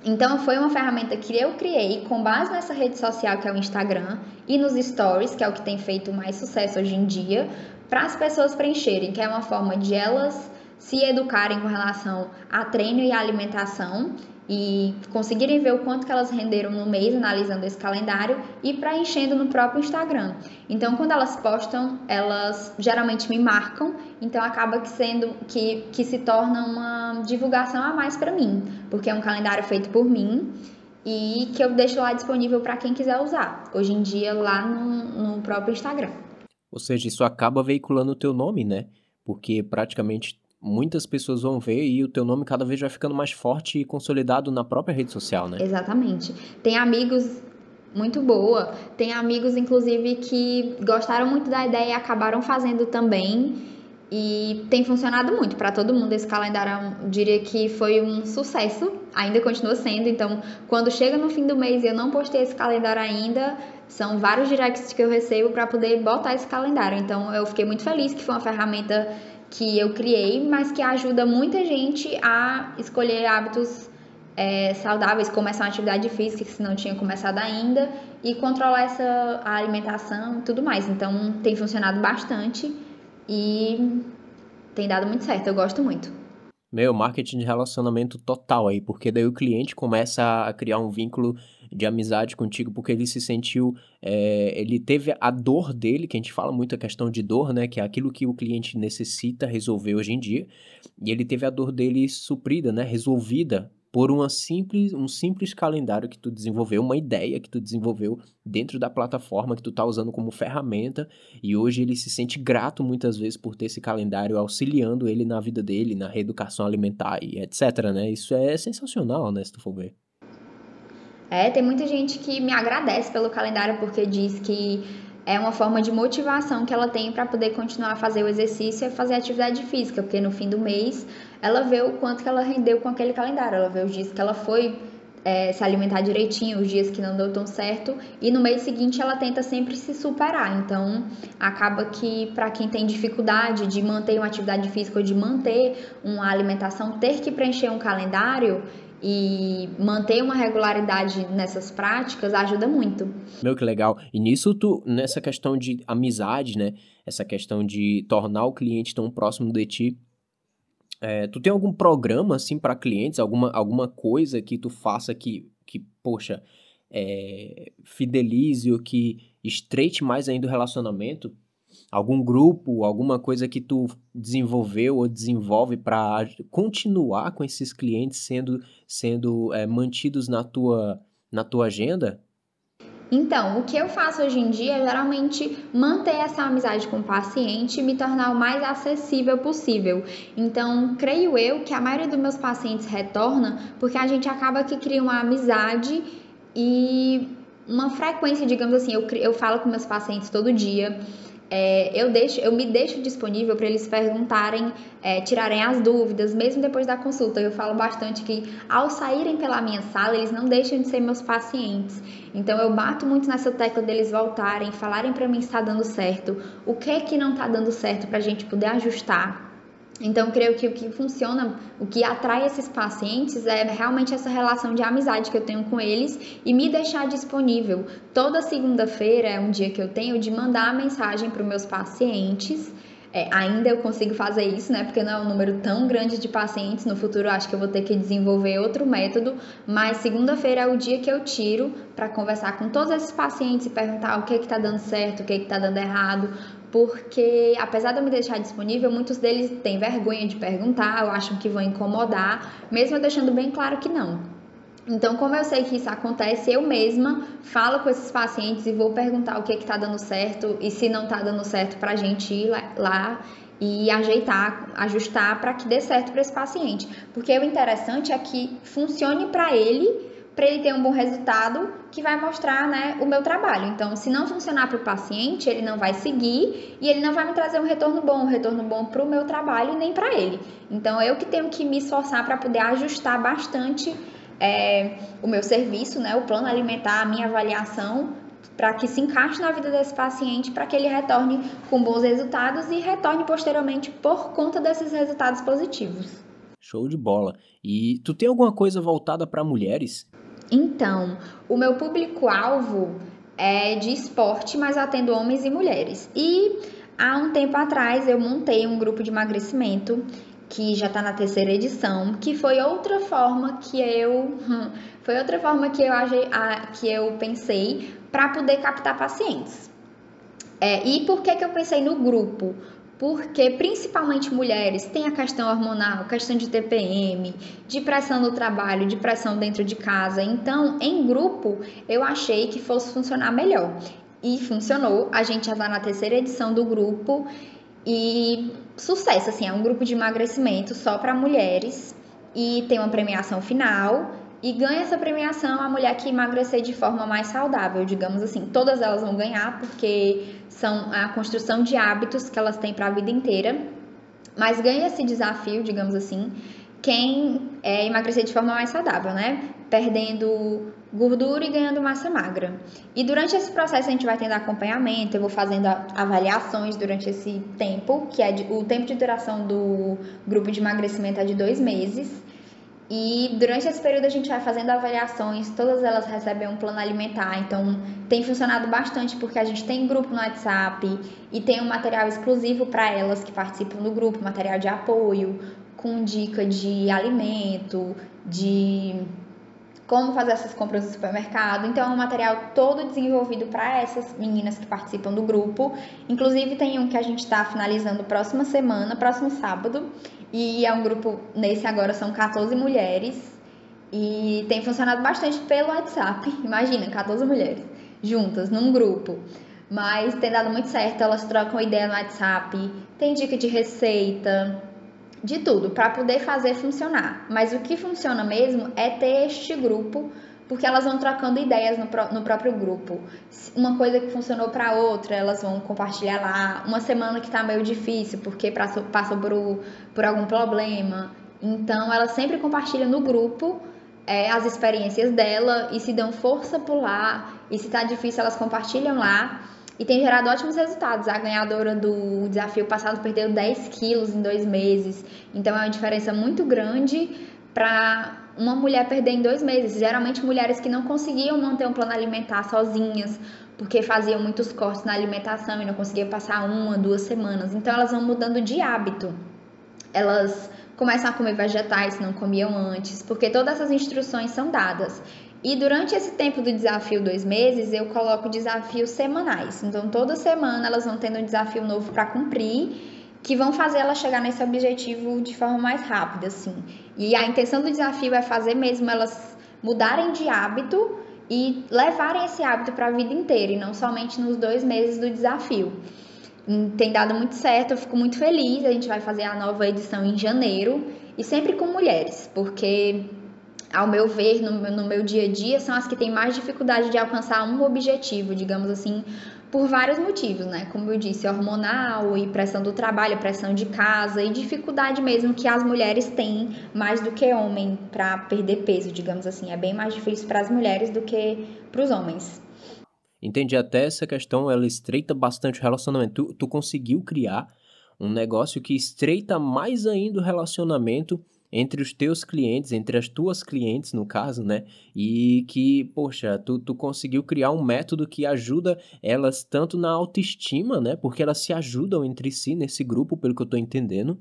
Então foi uma ferramenta que eu criei com base nessa rede social que é o Instagram e nos stories, que é o que tem feito mais sucesso hoje em dia, para as pessoas preencherem, que é uma forma de elas se educarem com relação a treino e alimentação e conseguirem ver o quanto que elas renderam no mês analisando esse calendário e preenchendo no próprio Instagram. Então, quando elas postam, elas geralmente me marcam, então acaba que sendo que, que se torna uma divulgação a mais para mim, porque é um calendário feito por mim e que eu deixo lá disponível para quem quiser usar. Hoje em dia lá no, no próprio Instagram. Ou seja, isso acaba veiculando o teu nome, né? Porque praticamente muitas pessoas vão ver e o teu nome cada vez vai ficando mais forte e consolidado na própria rede social, né? Exatamente. Tem amigos muito boa, tem amigos inclusive que gostaram muito da ideia e acabaram fazendo também. E tem funcionado muito para todo mundo. Esse calendário, eu diria que foi um sucesso, ainda continua sendo. Então, quando chega no fim do mês e eu não postei esse calendário ainda, são vários directs que eu recebo para poder botar esse calendário. Então, eu fiquei muito feliz que foi uma ferramenta que eu criei, mas que ajuda muita gente a escolher hábitos é, saudáveis, começar uma atividade física se não tinha começado ainda e controlar essa alimentação e tudo mais. Então tem funcionado bastante e tem dado muito certo, eu gosto muito. Meu, marketing de relacionamento total aí, porque daí o cliente começa a criar um vínculo de amizade contigo, porque ele se sentiu, é, ele teve a dor dele, que a gente fala muito a questão de dor, né, que é aquilo que o cliente necessita resolver hoje em dia, e ele teve a dor dele suprida, né, resolvida por uma simples, um simples calendário que tu desenvolveu, uma ideia que tu desenvolveu dentro da plataforma que tu tá usando como ferramenta, e hoje ele se sente grato muitas vezes por ter esse calendário auxiliando ele na vida dele, na reeducação alimentar e etc, né? Isso é sensacional, né, se tu for ver. É, tem muita gente que me agradece pelo calendário porque diz que é uma forma de motivação que ela tem para poder continuar a fazer o exercício e fazer atividade física, porque no fim do mês ela vê o quanto que ela rendeu com aquele calendário, ela vê os dias que ela foi é, se alimentar direitinho, os dias que não deu tão certo, e no mês seguinte ela tenta sempre se superar. Então, acaba que para quem tem dificuldade de manter uma atividade física ou de manter uma alimentação, ter que preencher um calendário e manter uma regularidade nessas práticas ajuda muito. Meu, que legal. E nisso tu, nessa questão de amizade, né? Essa questão de tornar o cliente tão próximo de ti, é, tu tem algum programa, assim, para clientes? Alguma, alguma coisa que tu faça que, que poxa, é, fidelize ou que estreite mais ainda o relacionamento? algum grupo, alguma coisa que tu desenvolveu ou desenvolve para continuar com esses clientes sendo, sendo é, mantidos na tua, na tua agenda? Então, o que eu faço hoje em dia é geralmente manter essa amizade com o paciente e me tornar o mais acessível possível. Então, creio eu que a maioria dos meus pacientes retorna porque a gente acaba que cria uma amizade e uma frequência, digamos assim, eu, eu falo com meus pacientes todo dia é, eu, deixo, eu me deixo disponível para eles perguntarem, é, tirarem as dúvidas, mesmo depois da consulta. Eu falo bastante que ao saírem pela minha sala, eles não deixam de ser meus pacientes. Então eu bato muito nessa tecla deles voltarem, falarem para mim se está dando certo, o que é que não está dando certo para a gente poder ajustar então, creio que o que funciona, o que atrai esses pacientes é realmente essa relação de amizade que eu tenho com eles e me deixar disponível. Toda segunda-feira é um dia que eu tenho de mandar a mensagem para os meus pacientes. É, ainda eu consigo fazer isso, né? Porque não é um número tão grande de pacientes. No futuro, acho que eu vou ter que desenvolver outro método. Mas segunda-feira é o dia que eu tiro para conversar com todos esses pacientes e perguntar o que está dando certo, o que está dando errado, porque apesar de eu me deixar disponível, muitos deles têm vergonha de perguntar, ou acham que vão incomodar, mesmo eu deixando bem claro que não. Então, como eu sei que isso acontece, eu mesma falo com esses pacientes e vou perguntar o que está dando certo e se não está dando certo para a gente ir lá e ajeitar, ajustar para que dê certo para esse paciente. Porque o interessante é que funcione para ele para ele ter um bom resultado que vai mostrar né, o meu trabalho. Então, se não funcionar para o paciente, ele não vai seguir e ele não vai me trazer um retorno bom, um retorno bom para o meu trabalho nem para ele. Então, eu que tenho que me esforçar para poder ajustar bastante é, o meu serviço, né, o plano alimentar, a minha avaliação, para que se encaixe na vida desse paciente, para que ele retorne com bons resultados e retorne posteriormente por conta desses resultados positivos. Show de bola. E tu tem alguma coisa voltada para mulheres? Então, o meu público-alvo é de esporte, mas atendo homens e mulheres. E há um tempo atrás eu montei um grupo de emagrecimento que já está na terceira edição, que foi outra forma que eu foi outra forma que eu que eu pensei para poder captar pacientes. É, e por que que eu pensei no grupo? Porque principalmente mulheres têm a questão hormonal, questão de TPM, de pressão no trabalho, de pressão dentro de casa. Então, em grupo, eu achei que fosse funcionar melhor. E funcionou. A gente já está na terceira edição do grupo e sucesso, assim, é um grupo de emagrecimento só para mulheres e tem uma premiação final e ganha essa premiação a mulher que emagrecer de forma mais saudável, digamos assim. Todas elas vão ganhar porque são a construção de hábitos que elas têm para a vida inteira. Mas ganha esse desafio, digamos assim, quem é emagrecer de forma mais saudável, né? Perdendo gordura e ganhando massa magra. E durante esse processo a gente vai tendo acompanhamento, eu vou fazendo avaliações durante esse tempo, que é de, o tempo de duração do grupo de emagrecimento é de dois meses. E durante esse período a gente vai fazendo avaliações, todas elas recebem um plano alimentar, então tem funcionado bastante porque a gente tem grupo no WhatsApp e tem um material exclusivo para elas que participam do grupo, material de apoio, com dica de alimento, de como fazer essas compras no supermercado. Então, é um material todo desenvolvido para essas meninas que participam do grupo. Inclusive, tem um que a gente está finalizando próxima semana, próximo sábado, e é um grupo, nesse agora são 14 mulheres. E tem funcionado bastante pelo WhatsApp. Imagina, 14 mulheres juntas num grupo. Mas tem dado muito certo, elas trocam ideia no WhatsApp, tem dica de receita, de tudo, para poder fazer funcionar. Mas o que funciona mesmo é ter este grupo, porque elas vão trocando ideias no, no próprio grupo. Uma coisa que funcionou para outra, elas vão compartilhar lá. Uma semana que está meio difícil, porque passou, passou por, por algum problema. Então, elas sempre compartilham no grupo é, as experiências dela e se dão força por lá. E se está difícil, elas compartilham lá e tem gerado ótimos resultados. A ganhadora do desafio passado perdeu 10 quilos em dois meses, então é uma diferença muito grande para uma mulher perder em dois meses. Geralmente, mulheres que não conseguiam manter um plano alimentar sozinhas, porque faziam muitos cortes na alimentação e não conseguiam passar uma, duas semanas. Então, elas vão mudando de hábito. Elas começam a comer vegetais não comiam antes, porque todas essas instruções são dadas. E durante esse tempo do desafio dois meses, eu coloco desafios semanais. Então, toda semana elas vão tendo um desafio novo para cumprir, que vão fazer elas chegar nesse objetivo de forma mais rápida, assim. E a intenção do desafio é fazer mesmo elas mudarem de hábito e levarem esse hábito para a vida inteira, e não somente nos dois meses do desafio. Tem dado muito certo, eu fico muito feliz. A gente vai fazer a nova edição em janeiro e sempre com mulheres, porque ao meu ver, no, no meu dia a dia, são as que têm mais dificuldade de alcançar um objetivo, digamos assim, por vários motivos, né? Como eu disse, hormonal e pressão do trabalho, pressão de casa e dificuldade mesmo que as mulheres têm mais do que homem para perder peso, digamos assim. É bem mais difícil para as mulheres do que para os homens. Entendi até essa questão, ela estreita bastante o relacionamento. Tu, tu conseguiu criar um negócio que estreita mais ainda o relacionamento entre os teus clientes, entre as tuas clientes, no caso, né? E que, poxa, tu, tu conseguiu criar um método que ajuda elas tanto na autoestima, né? Porque elas se ajudam entre si nesse grupo, pelo que eu tô entendendo.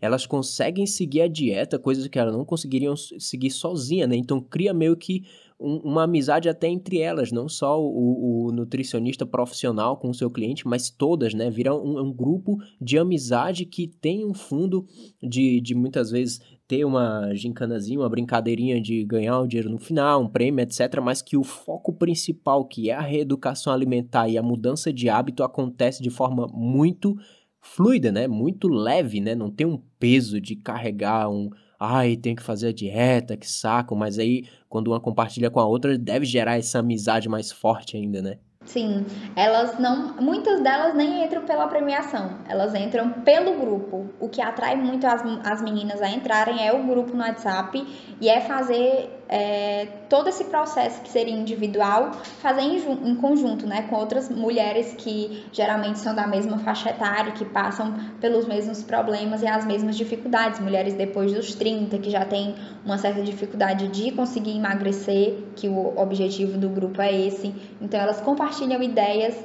Elas conseguem seguir a dieta, coisas que elas não conseguiriam seguir sozinha, né? Então cria meio que um, uma amizade até entre elas, não só o, o, nutricionista profissional com o seu cliente, mas todas, né? Vira um, um, grupo de amizade que tem um fundo de, de muitas vezes ter uma gincanazinha, uma brincadeirinha de ganhar o dinheiro no final, um prêmio, etc. Mas que o foco principal, que é a reeducação alimentar e a mudança de hábito, acontece de forma muito fluida, né? Muito leve, né? Não tem um peso de carregar um ai, tem que fazer a dieta, que saco, mas aí quando uma compartilha com a outra, deve gerar essa amizade mais forte ainda, né? Sim, elas não, muitas delas nem entram pela premiação, elas entram pelo grupo. O que atrai muito as, as meninas a entrarem é o grupo no WhatsApp e é fazer é, todo esse processo que seria individual, fazer em, em, conjunto, né, com outras mulheres que geralmente são da mesma faixa etária, que passam pelos mesmos problemas e as mesmas dificuldades. Mulheres depois dos 30, que já têm uma certa dificuldade de conseguir emagrecer, que o objetivo do grupo é esse. Então, elas compartilham ideias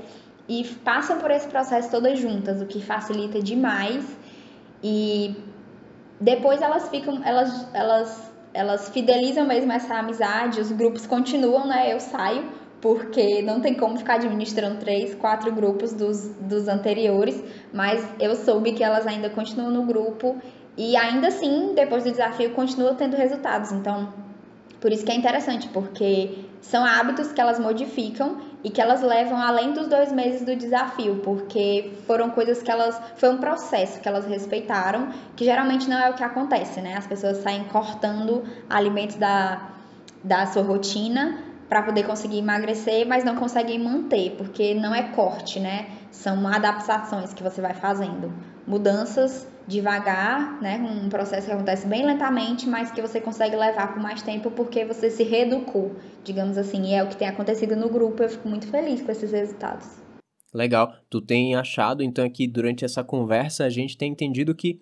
e passam por esse processo todas juntas, o que facilita demais. E depois elas ficam, elas, elas elas fidelizam mesmo essa amizade, os grupos continuam, né? Eu saio, porque não tem como ficar administrando três, quatro grupos dos, dos anteriores, mas eu soube que elas ainda continuam no grupo e ainda assim, depois do desafio, continuam tendo resultados. Então, por isso que é interessante, porque são hábitos que elas modificam e que elas levam além dos dois meses do desafio, porque foram coisas que elas. Foi um processo que elas respeitaram, que geralmente não é o que acontece, né? As pessoas saem cortando alimentos da, da sua rotina para poder conseguir emagrecer, mas não conseguem manter, porque não é corte, né? São adaptações que você vai fazendo, mudanças devagar, né? Um processo que acontece bem lentamente, mas que você consegue levar por mais tempo porque você se reeducou, digamos assim. E é o que tem acontecido no grupo. Eu fico muito feliz com esses resultados. Legal. Tu tem achado, então, que durante essa conversa a gente tem entendido que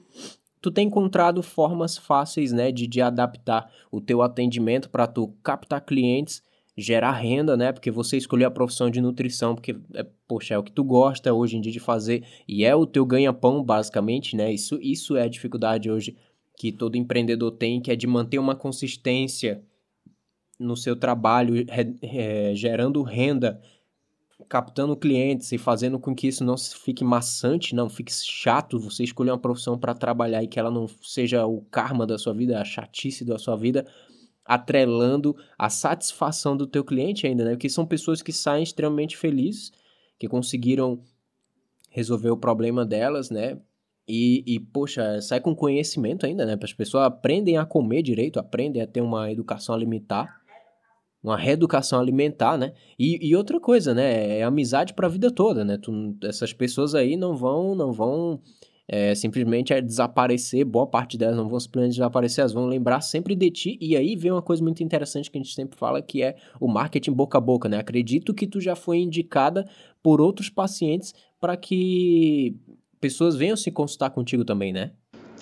tu tem encontrado formas fáceis, né, de, de adaptar o teu atendimento para tu captar clientes gerar renda, né? Porque você escolheu a profissão de nutrição, porque, é, poxa, é o que tu gosta hoje em dia de fazer e é o teu ganha-pão, basicamente, né? Isso, isso é a dificuldade hoje que todo empreendedor tem, que é de manter uma consistência no seu trabalho, é, gerando renda, captando clientes e fazendo com que isso não fique maçante, não fique chato você escolher uma profissão para trabalhar e que ela não seja o karma da sua vida, a chatice da sua vida atrelando a satisfação do teu cliente ainda, né? Porque são pessoas que saem extremamente felizes, que conseguiram resolver o problema delas, né? E, e poxa, sai com conhecimento ainda, né? As pessoas aprendem a comer direito, aprendem a ter uma educação alimentar, uma reeducação alimentar, né? E, e outra coisa, né? É amizade para a vida toda, né? Tu, essas pessoas aí não vão, não vão é, simplesmente é desaparecer, boa parte delas não vão simplesmente desaparecer, elas vão lembrar sempre de ti, e aí vem uma coisa muito interessante que a gente sempre fala, que é o marketing boca a boca, né? Acredito que tu já foi indicada por outros pacientes para que pessoas venham se consultar contigo também, né?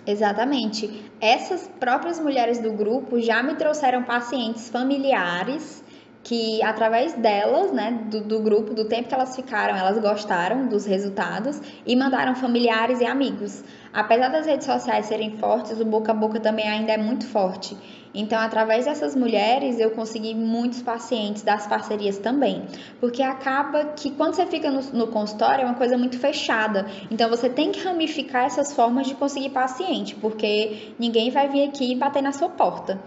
Exatamente. Essas próprias mulheres do grupo já me trouxeram pacientes familiares que através delas, né, do, do, grupo, do tempo que elas ficaram, elas gostaram dos resultados e mandaram familiares e amigos. Apesar das redes sociais serem fortes, o boca a boca também ainda é muito forte. Então, através dessas mulheres, eu consegui muitos pacientes das parcerias também. Porque acaba que quando você fica no, no consultório é uma coisa muito fechada. Então, você tem que ramificar essas formas de conseguir paciente, porque ninguém vai vir aqui e bater na sua porta.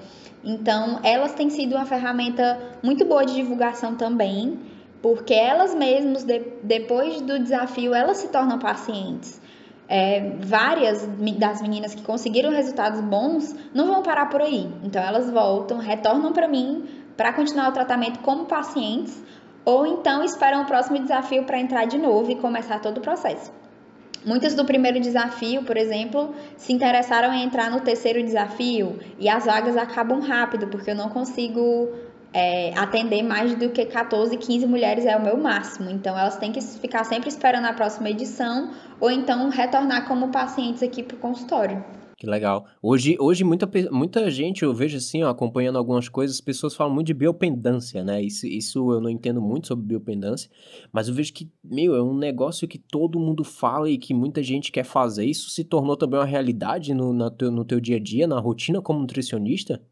Então, elas têm sido uma ferramenta muito boa de divulgação também, porque elas mesmas, de, depois do desafio, elas se tornam pacientes. É, várias das meninas que conseguiram resultados bons não vão parar por aí. Então, elas voltam, retornam para mim para continuar o tratamento como pacientes ou então esperam o próximo desafio para entrar de novo e começar todo o processo. Muitas do primeiro desafio, por exemplo, se interessaram em entrar no terceiro desafio e as vagas acabam rápido, porque eu não consigo é, atender mais do que 14, 15 mulheres é o meu máximo. Então, elas têm que ficar sempre esperando a próxima edição ou então retornar como pacientes aqui para o consultório. Que legal. Hoje, hoje muita, muita gente, eu vejo assim, ó, acompanhando algumas coisas, as pessoas falam muito de biopendância, né? Isso, isso eu não entendo muito sobre biopendância, mas eu vejo que, meu, é um negócio que todo mundo fala e que muita gente quer fazer. Isso se tornou também uma realidade no, no, teu, no teu dia a dia, na rotina como nutricionista?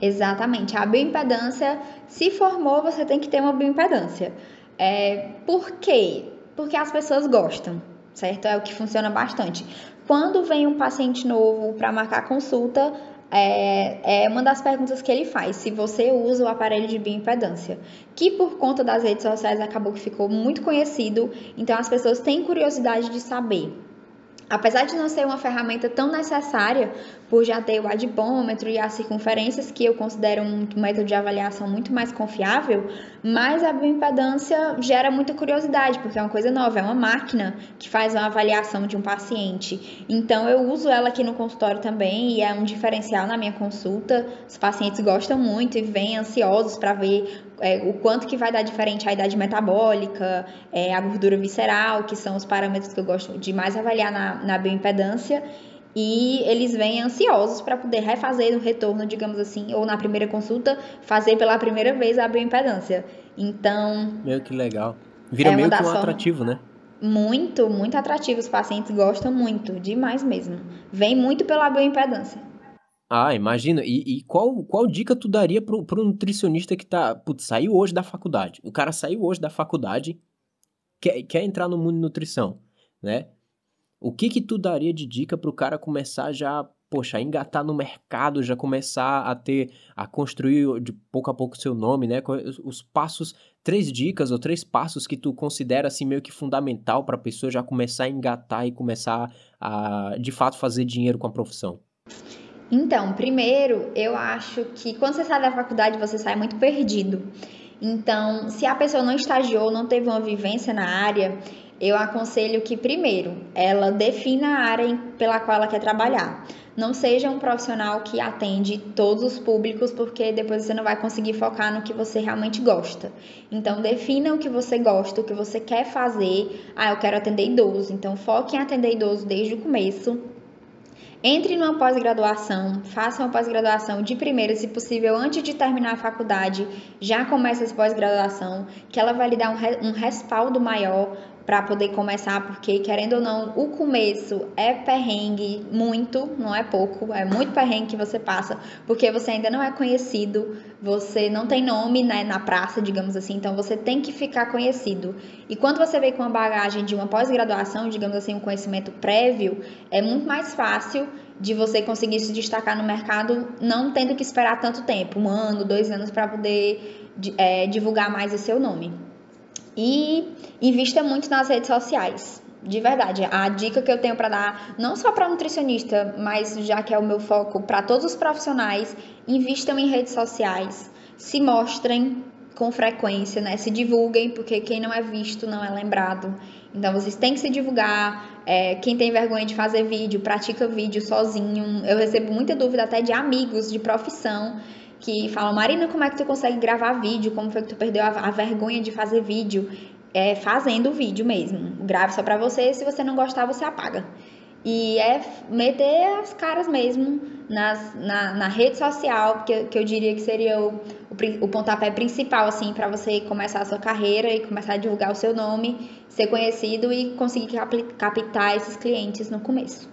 Exatamente. A bioimpedância, se formou, você tem que ter uma bioimpedância. É, por quê? Porque as pessoas gostam, certo? É o que funciona bastante. Quando vem um paciente novo para marcar consulta, é, é, uma das perguntas que ele faz, se você usa o aparelho de bioimpedância, que por conta das redes sociais acabou que ficou muito conhecido, então as pessoas têm curiosidade de saber. Apesar de não ser uma ferramenta tão necessária, por já ter o adipômetro e as circunferências, que eu considero um método de avaliação muito mais confiável, mas a bioimpedância gera muita curiosidade, porque é uma coisa nova, é uma máquina que faz uma avaliação de um paciente. Então eu uso ela aqui no consultório também e é um diferencial na minha consulta. Os pacientes gostam muito e vêm ansiosos para ver é, o quanto que vai dar diferente a idade metabólica, é, a gordura visceral, que são os parâmetros que eu gosto de mais avaliar na, na bioimpedância e eles vêm ansiosos para poder refazer no retorno, digamos assim, ou na primeira consulta, fazer pela primeira vez a bioimpedância. Então. Meu que legal. Vira é meio que um atrativo, né? Muito, muito atrativo. Os pacientes gostam muito, demais mesmo. Vem muito pela bioimpedância. Ah, imagina. E, e, qual, qual dica tu daria pro, pro nutricionista que tá. Putz, saiu hoje da faculdade. O cara saiu hoje da faculdade, quer, quer entrar no mundo de nutrição, né? O que que tu daria de dica para o cara começar já, poxa, a engatar no mercado, já começar a ter, a construir de pouco a pouco seu nome, né? Os passos, três dicas ou três passos que tu considera assim meio que fundamental para a pessoa já começar a engatar e começar a, de fato, fazer dinheiro com a profissão. Então, primeiro, eu acho que quando você sai da faculdade, você sai muito perdido. Então, se a pessoa não estagiou, não teve uma vivência na área, eu aconselho que, primeiro, ela defina a área pela qual ela quer trabalhar. Não seja um profissional que atende todos os públicos, porque depois você não vai conseguir focar no que você realmente gosta. Então, defina o que você gosta, o que você quer fazer. Ah, eu quero atender idoso. Então, foque em atender idoso desde o começo. Entre numa pós-graduação, faça uma pós-graduação de primeira, se possível, antes de terminar a faculdade, já comece essa pós-graduação, que ela vai lhe dar um, um respaldo maior para poder começar, porque querendo ou não, o começo é perrengue muito, não é pouco, é muito perrengue que você passa, porque você ainda não é conhecido, você não tem nome né, na praça, digamos assim, então você tem que ficar conhecido. E quando você vem com uma bagagem de uma pós-graduação, digamos assim, um conhecimento prévio, é muito mais fácil de você conseguir se destacar no mercado, não tendo que esperar tanto tempo, um ano, dois anos, para poder é, divulgar mais o seu nome. E invista muito nas redes sociais. De verdade, a dica que eu tenho para dar, não só para nutricionista, mas já que é o meu foco para todos os profissionais, invistam em redes sociais, se mostrem com frequência, né? Se divulguem, porque quem não é visto não é lembrado. Então vocês têm que se divulgar. É, quem tem vergonha de fazer vídeo, pratica vídeo sozinho. Eu recebo muita dúvida até de amigos de profissão que falam, Marina, como é que tu consegue gravar vídeo? Como foi que tu perdeu a, a vergonha de fazer vídeo? É fazendo vídeo mesmo. Grave só pra você, se você não gostar, você apaga. E é meter as caras mesmo nas, na, na rede social, que, que eu diria que seria o, o, o pontapé principal, assim, para você começar a sua carreira e começar a divulgar o seu nome, ser conhecido e conseguir captar esses clientes no começo.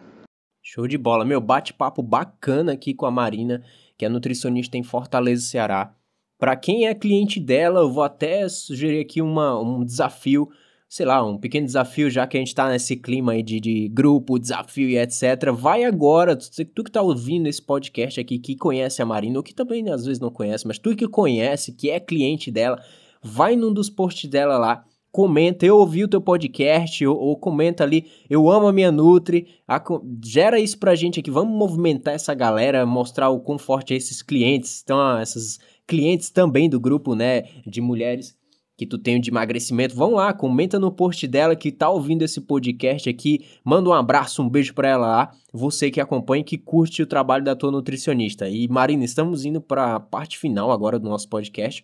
Show de bola. Meu, bate-papo bacana aqui com a Marina que é nutricionista em Fortaleza, Ceará. Para quem é cliente dela, eu vou até sugerir aqui uma, um desafio, sei lá, um pequeno desafio, já que a gente está nesse clima aí de, de grupo, desafio e etc. Vai agora, tu, tu que está ouvindo esse podcast aqui, que conhece a Marina, ou que também às vezes não conhece, mas tu que conhece, que é cliente dela, vai num dos posts dela lá comenta, eu ouvi o teu podcast, ou, ou comenta ali, eu amo a minha Nutri, a, gera isso pra gente aqui, vamos movimentar essa galera, mostrar o quão forte é esses clientes, então essas clientes também do grupo, né, de mulheres que tu tem de emagrecimento, vão lá, comenta no post dela que tá ouvindo esse podcast aqui, manda um abraço, um beijo para ela lá, você que acompanha que curte o trabalho da tua nutricionista. E Marina, estamos indo para a parte final agora do nosso podcast,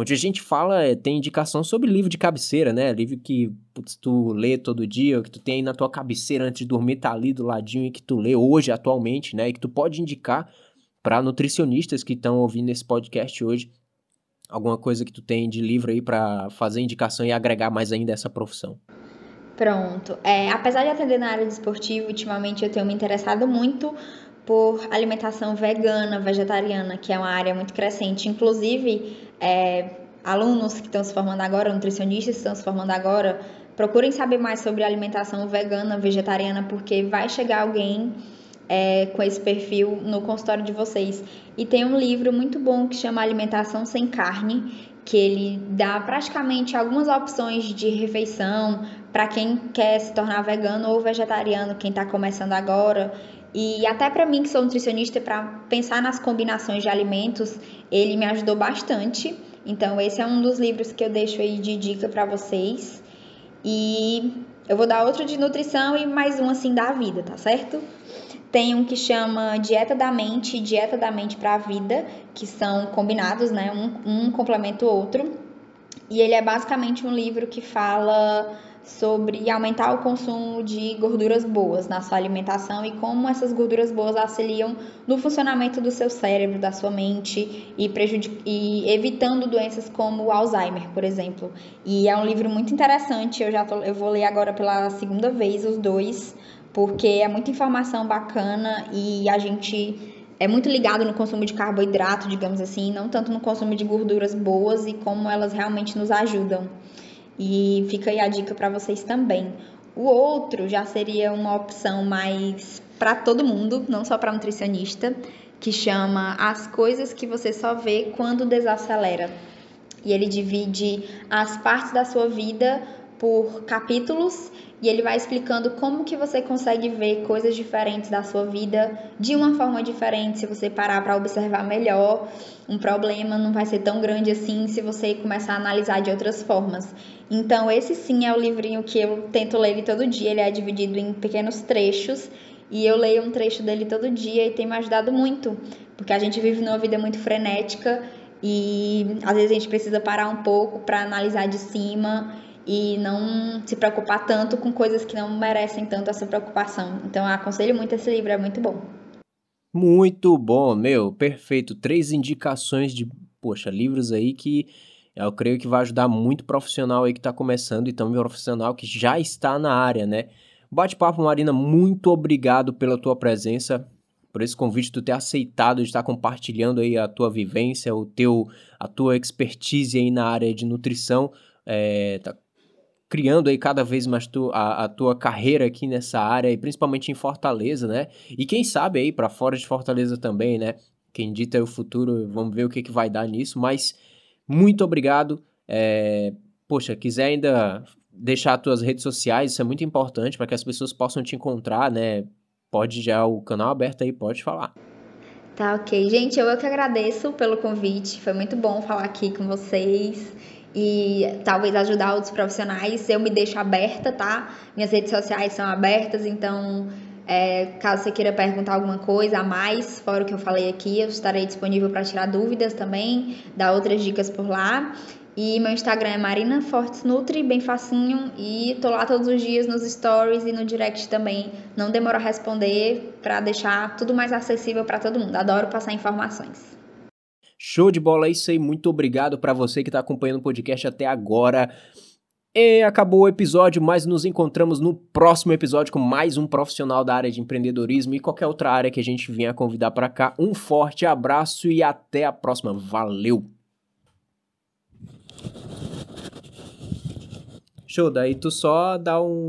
onde a gente fala, é, tem indicação sobre livro de cabeceira, né? Livro que putz, tu lê todo dia, que tu tem na tua cabeceira antes de dormir, tá ali do ladinho e que tu lê hoje, atualmente, né? E que tu pode indicar para nutricionistas que estão ouvindo esse podcast hoje alguma coisa que tu tem de livro aí para fazer indicação e agregar mais ainda essa profissão? Pronto. É, apesar de atender na área de ultimamente eu tenho me interessado muito por alimentação vegana, vegetariana, que é uma área muito crescente. Inclusive, é, alunos que estão se formando agora, nutricionistas que estão se formando agora, procurem saber mais sobre alimentação vegana, vegetariana, porque vai chegar alguém é, com esse perfil no consultório de vocês. E tem um livro muito bom que chama Alimentação Sem Carne, que ele dá praticamente algumas opções de refeição para quem quer se tornar vegano ou vegetariano, quem está começando agora. E até para mim, que sou nutricionista, para pensar nas combinações de alimentos, ele me ajudou bastante. Então, esse é um dos livros que eu deixo aí de dica para vocês. E eu vou dar outro de nutrição e mais um assim da vida, tá certo? Tem um que chama Dieta da Mente e Dieta da Mente para a Vida, que são combinados, né? Um, um complementa o outro. E ele é basicamente um livro que fala sobre aumentar o consumo de gorduras boas na sua alimentação e como essas gorduras boas auxiliam no funcionamento do seu cérebro, da sua mente e, e evitando doenças como o Alzheimer, por exemplo. E é um livro muito interessante, eu já tô, eu vou ler agora pela segunda vez os dois, porque é muita informação bacana e a gente é muito ligado no consumo de carboidrato, digamos assim, não tanto no consumo de gorduras boas e como elas realmente nos ajudam. E fica aí a dica para vocês também. O outro já seria uma opção mais para todo mundo, não só para nutricionista, que chama As coisas que você só vê quando desacelera. E ele divide as partes da sua vida por capítulos e ele vai explicando como que você consegue ver coisas diferentes da sua vida de uma forma diferente se você parar para observar melhor. Um problema não vai ser tão grande assim se você começar a analisar de outras formas. Então, esse sim é o livrinho que eu tento ler ele todo dia. Ele é dividido em pequenos trechos e eu leio um trecho dele todo dia e tem me ajudado muito, porque a gente vive numa vida muito frenética e às vezes a gente precisa parar um pouco para analisar de cima e não se preocupar tanto com coisas que não merecem tanto essa preocupação. Então, aconselho muito esse livro, é muito bom. Muito bom, meu, perfeito. Três indicações de, poxa, livros aí que eu creio que vai ajudar muito profissional aí que está começando e também profissional que já está na área, né? Bate-papo, Marina, muito obrigado pela tua presença, por esse convite, tu ter aceitado de estar compartilhando aí a tua vivência, o teu, a tua expertise aí na área de nutrição. É, tá criando aí cada vez mais tu, a, a, tua carreira aqui nessa área, e principalmente em Fortaleza, né? E quem sabe aí para fora de Fortaleza também, né? Quem dita é o futuro, vamos ver o que, que vai dar nisso, mas muito obrigado. É, poxa, quiser ainda deixar as tuas redes sociais, isso é muito importante para que as pessoas possam te encontrar, né? Pode já o canal aberto aí, pode falar. Tá, ok. Gente, eu, eu que agradeço pelo convite. Foi muito bom falar aqui com vocês e talvez ajudar outros profissionais. Eu me deixo aberta, tá? Minhas redes sociais são abertas, então é, caso você queira perguntar alguma coisa a mais, fora o que eu falei aqui, eu estarei disponível para tirar dúvidas também, dar outras dicas por lá. E meu Instagram é Marina Fortes Nutri, bem facinho. E tô lá todos os dias nos stories e no direct também. Não demora a responder para deixar tudo mais acessível para todo mundo. Adoro passar informações. Show de bola, é isso aí. Muito obrigado para você que está acompanhando o podcast até agora. E acabou o episódio, mas nos encontramos no próximo episódio com mais um profissional da área de empreendedorismo e qualquer outra área que a gente vier convidar para cá. Um forte abraço e até a próxima. Valeu! Show, daí tu só dá um